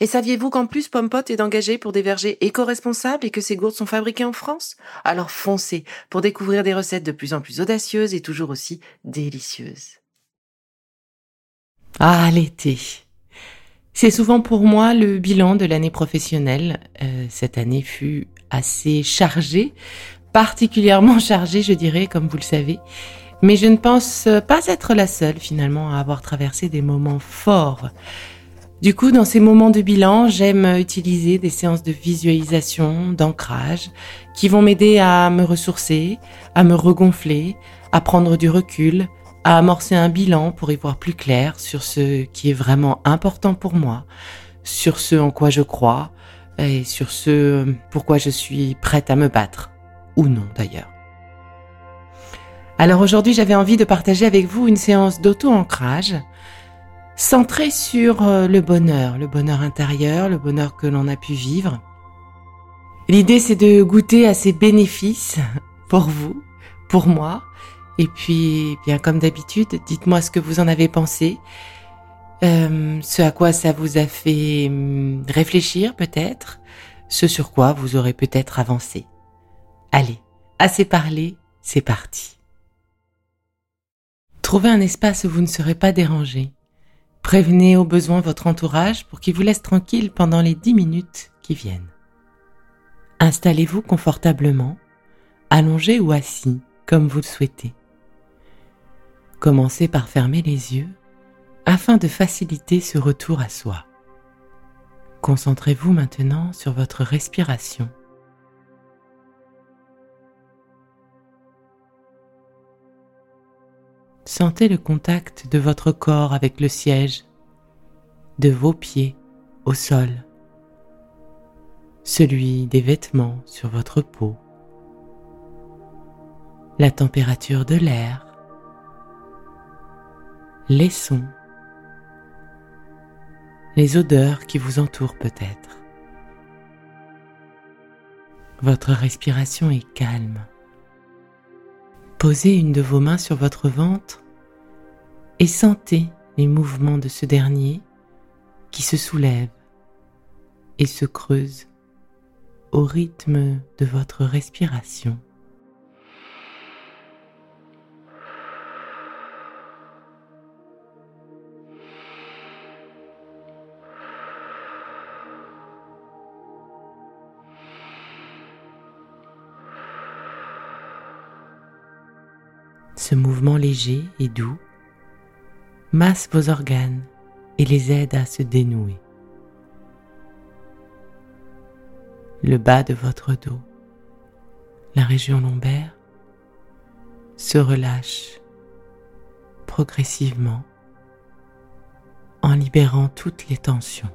Et saviez-vous qu'en plus Pompot est engagé pour des vergers éco-responsables et que ses gourdes sont fabriquées en France? Alors foncez pour découvrir des recettes de plus en plus audacieuses et toujours aussi délicieuses. Ah, l'été. C'est souvent pour moi le bilan de l'année professionnelle. Euh, cette année fut assez chargée, particulièrement chargée, je dirais, comme vous le savez. Mais je ne pense pas être la seule finalement à avoir traversé des moments forts du coup, dans ces moments de bilan, j'aime utiliser des séances de visualisation, d'ancrage, qui vont m'aider à me ressourcer, à me regonfler, à prendre du recul, à amorcer un bilan pour y voir plus clair sur ce qui est vraiment important pour moi, sur ce en quoi je crois et sur ce pourquoi je suis prête à me battre, ou non d'ailleurs. Alors aujourd'hui, j'avais envie de partager avec vous une séance d'auto-ancrage centré sur euh, le bonheur, le bonheur intérieur, le bonheur que l'on a pu vivre. L'idée, c'est de goûter à ces bénéfices pour vous, pour moi. Et puis, bien comme d'habitude, dites-moi ce que vous en avez pensé, euh, ce à quoi ça vous a fait hum, réfléchir peut-être, ce sur quoi vous aurez peut-être avancé. Allez, assez parlé, c'est parti. Trouvez un espace où vous ne serez pas dérangé. Prévenez au besoin votre entourage pour qu'il vous laisse tranquille pendant les dix minutes qui viennent. Installez-vous confortablement, allongé ou assis, comme vous le souhaitez. Commencez par fermer les yeux afin de faciliter ce retour à soi. Concentrez-vous maintenant sur votre respiration. Sentez le contact de votre corps avec le siège, de vos pieds au sol, celui des vêtements sur votre peau, la température de l'air, les sons, les odeurs qui vous entourent peut-être. Votre respiration est calme. Posez une de vos mains sur votre ventre et sentez les mouvements de ce dernier qui se soulève et se creuse au rythme de votre respiration. Léger et doux masse vos organes et les aide à se dénouer. Le bas de votre dos, la région lombaire, se relâche progressivement en libérant toutes les tensions.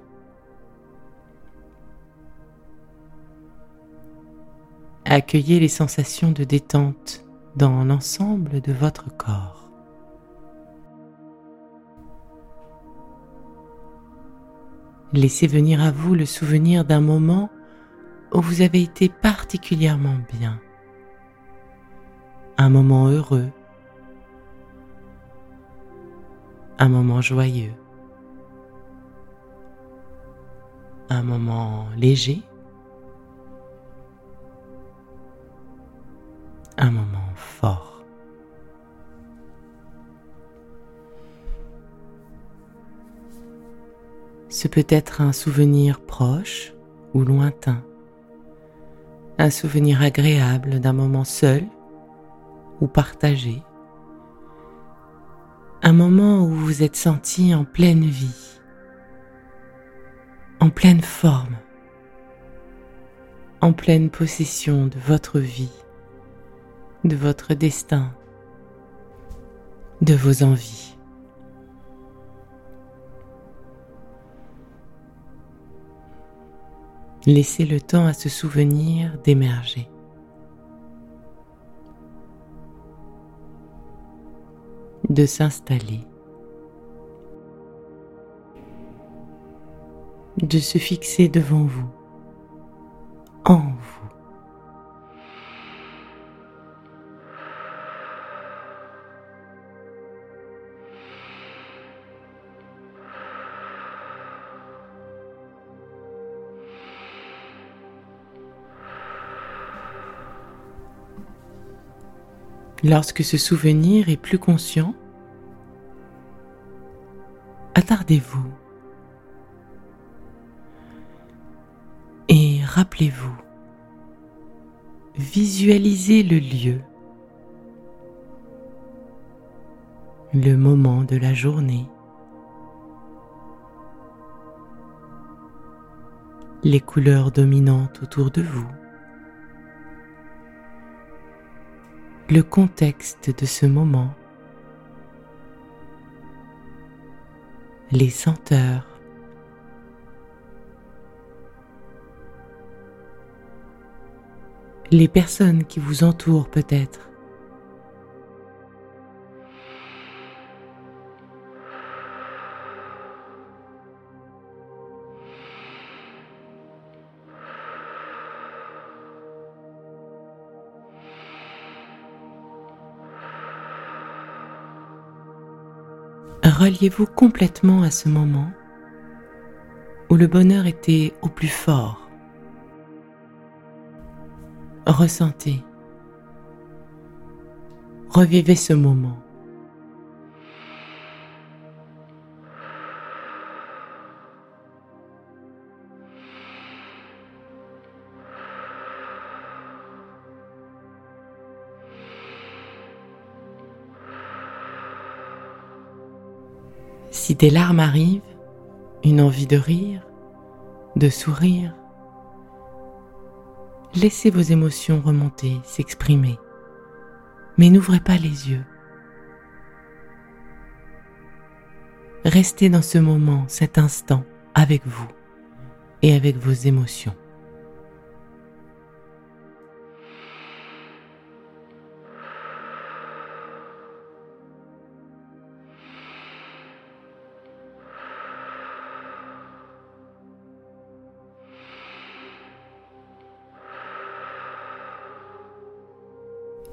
Accueillez les sensations de détente dans l'ensemble de votre corps. Laissez venir à vous le souvenir d'un moment où vous avez été particulièrement bien. Un moment heureux. Un moment joyeux. Un moment léger. Ce peut être un souvenir proche ou lointain, un souvenir agréable d'un moment seul ou partagé, Un moment où vous êtes senti en pleine vie, en pleine forme, en pleine possession de votre vie, de votre destin, de vos envies. Laissez le temps à ce souvenir d'émerger. de s'installer, de se fixer devant vous, en. Lorsque ce souvenir est plus conscient, attardez-vous. Et rappelez-vous, visualisez le lieu, le moment de la journée, les couleurs dominantes autour de vous. Le contexte de ce moment, les senteurs, les personnes qui vous entourent peut-être. Reliez-vous complètement à ce moment où le bonheur était au plus fort. Ressentez, revivez ce moment. Si des larmes arrivent, une envie de rire, de sourire, laissez vos émotions remonter, s'exprimer, mais n'ouvrez pas les yeux. Restez dans ce moment, cet instant, avec vous et avec vos émotions.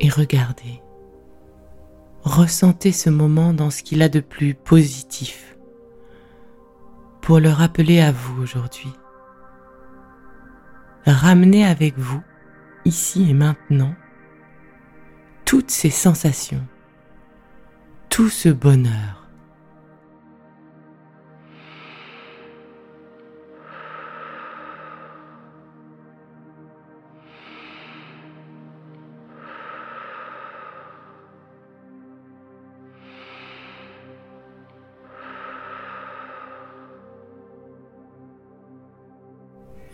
Et regardez. Ressentez ce moment dans ce qu'il a de plus positif pour le rappeler à vous aujourd'hui. Ramenez avec vous, ici et maintenant, toutes ces sensations, tout ce bonheur.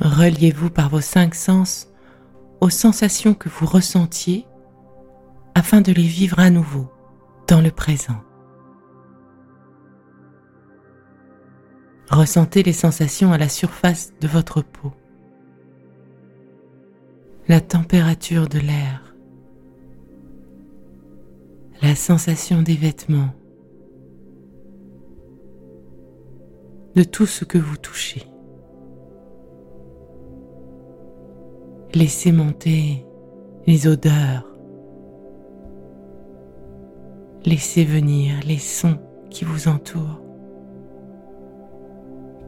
Reliez-vous par vos cinq sens aux sensations que vous ressentiez afin de les vivre à nouveau dans le présent. Ressentez les sensations à la surface de votre peau, la température de l'air, la sensation des vêtements, de tout ce que vous touchez. Laissez monter les odeurs. Laissez venir les sons qui vous entourent.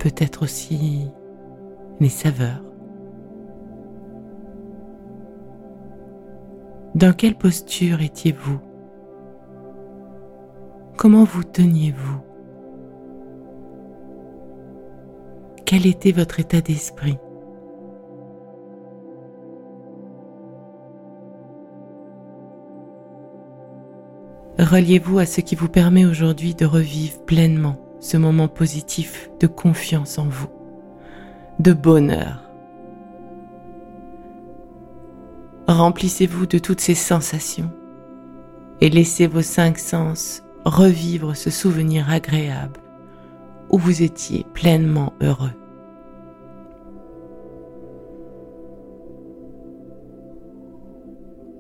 Peut-être aussi les saveurs. Dans quelle posture étiez-vous? Comment vous teniez-vous? Quel était votre état d'esprit? Reliez-vous à ce qui vous permet aujourd'hui de revivre pleinement ce moment positif de confiance en vous, de bonheur. Remplissez-vous de toutes ces sensations et laissez vos cinq sens revivre ce souvenir agréable où vous étiez pleinement heureux.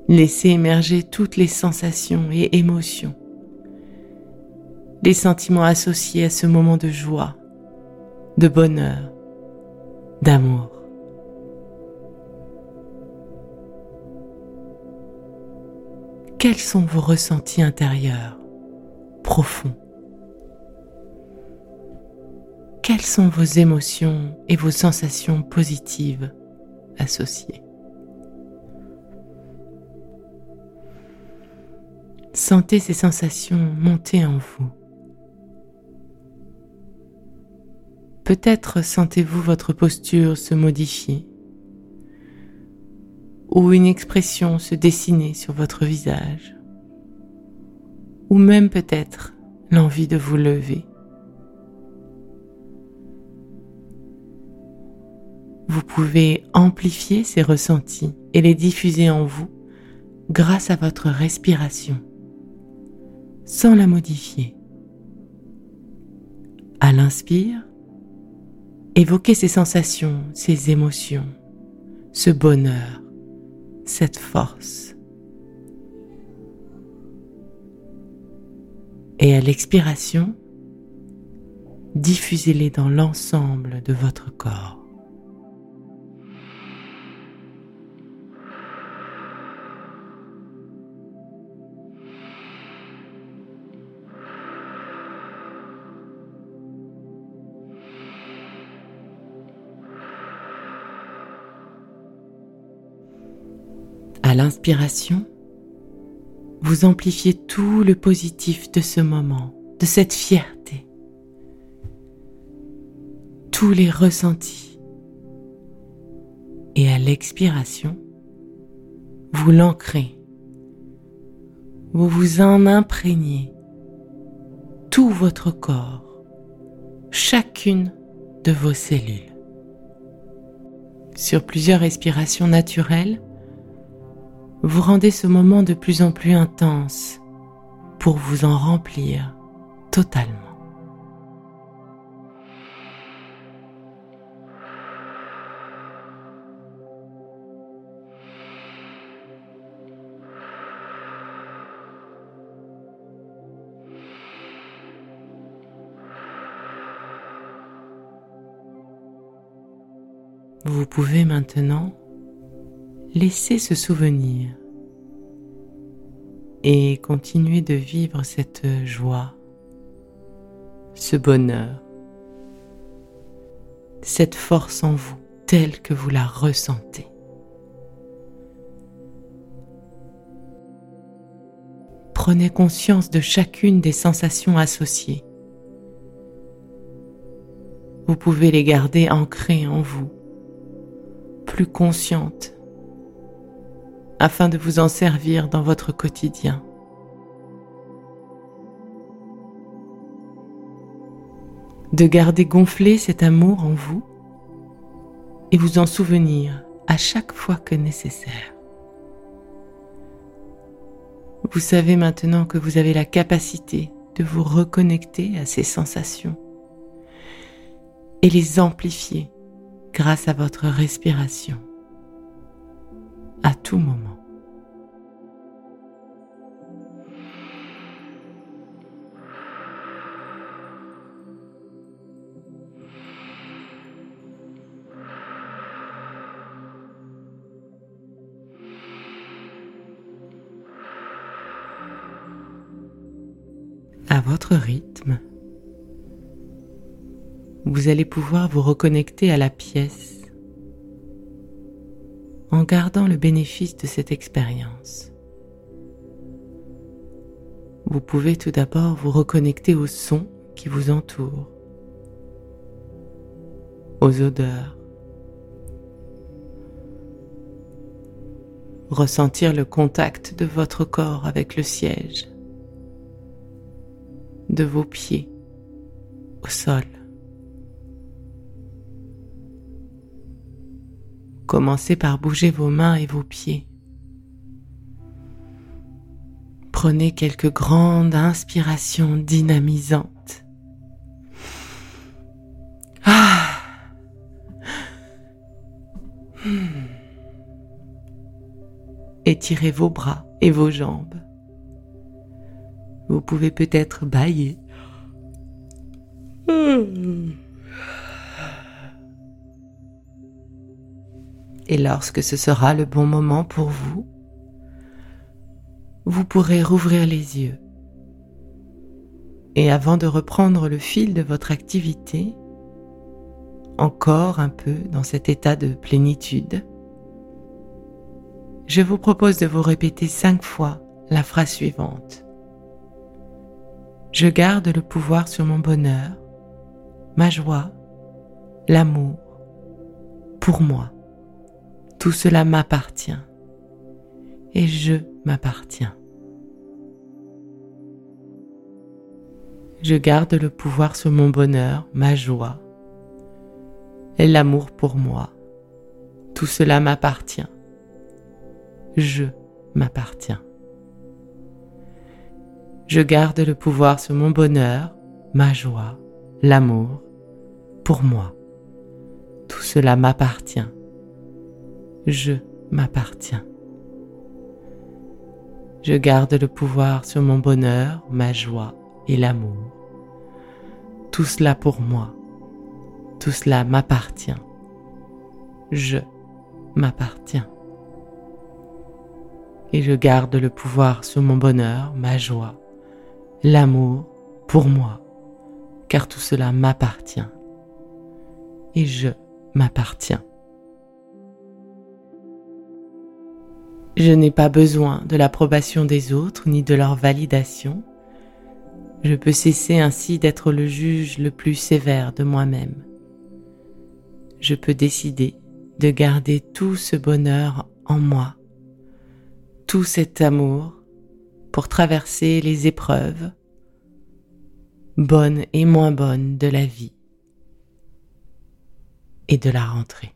Laissez émerger toutes les sensations et émotions, les sentiments associés à ce moment de joie, de bonheur, d'amour. Quels sont vos ressentis intérieurs profonds? Quelles sont vos émotions et vos sensations positives associées? Sentez ces sensations monter en vous. Peut-être sentez-vous votre posture se modifier ou une expression se dessiner sur votre visage ou même peut-être l'envie de vous lever. Vous pouvez amplifier ces ressentis et les diffuser en vous grâce à votre respiration sans la modifier. À l'inspire, évoquez ces sensations, ces émotions, ce bonheur, cette force. Et à l'expiration, diffusez-les dans l'ensemble de votre corps. L'inspiration, vous amplifiez tout le positif de ce moment, de cette fierté, tous les ressentis. Et à l'expiration, vous l'ancrez, vous vous en imprégnez, tout votre corps, chacune de vos cellules. Sur plusieurs respirations naturelles, vous rendez ce moment de plus en plus intense pour vous en remplir totalement. Vous pouvez maintenant laissez ce souvenir et continuez de vivre cette joie, ce bonheur, cette force en vous telle que vous la ressentez. Prenez conscience de chacune des sensations associées. Vous pouvez les garder ancrées en vous, plus conscientes afin de vous en servir dans votre quotidien. De garder gonflé cet amour en vous et vous en souvenir à chaque fois que nécessaire. Vous savez maintenant que vous avez la capacité de vous reconnecter à ces sensations et les amplifier grâce à votre respiration à tout moment. Allez pouvoir vous reconnecter à la pièce en gardant le bénéfice de cette expérience. Vous pouvez tout d'abord vous reconnecter aux sons qui vous entourent, aux odeurs, ressentir le contact de votre corps avec le siège, de vos pieds au sol. Commencez par bouger vos mains et vos pieds. Prenez quelques grandes inspirations dynamisantes. Ah. Hmm. Étirez vos bras et vos jambes. Vous pouvez peut-être bailler. Et lorsque ce sera le bon moment pour vous, vous pourrez rouvrir les yeux. Et avant de reprendre le fil de votre activité, encore un peu dans cet état de plénitude, je vous propose de vous répéter cinq fois la phrase suivante. Je garde le pouvoir sur mon bonheur, ma joie, l'amour, pour moi. Tout cela m'appartient et je m'appartiens. Je garde le pouvoir sur mon bonheur, ma joie et l'amour pour moi. Tout cela m'appartient. Je m'appartiens. Je garde le pouvoir sur mon bonheur, ma joie, l'amour pour moi. Tout cela m'appartient. Je m'appartiens. Je garde le pouvoir sur mon bonheur, ma joie et l'amour. Tout cela pour moi. Tout cela m'appartient. Je m'appartiens. Et je garde le pouvoir sur mon bonheur, ma joie, l'amour pour moi, car tout cela m'appartient. Et je m'appartiens. Je n'ai pas besoin de l'approbation des autres ni de leur validation. Je peux cesser ainsi d'être le juge le plus sévère de moi-même. Je peux décider de garder tout ce bonheur en moi, tout cet amour pour traverser les épreuves, bonnes et moins bonnes de la vie et de la rentrée.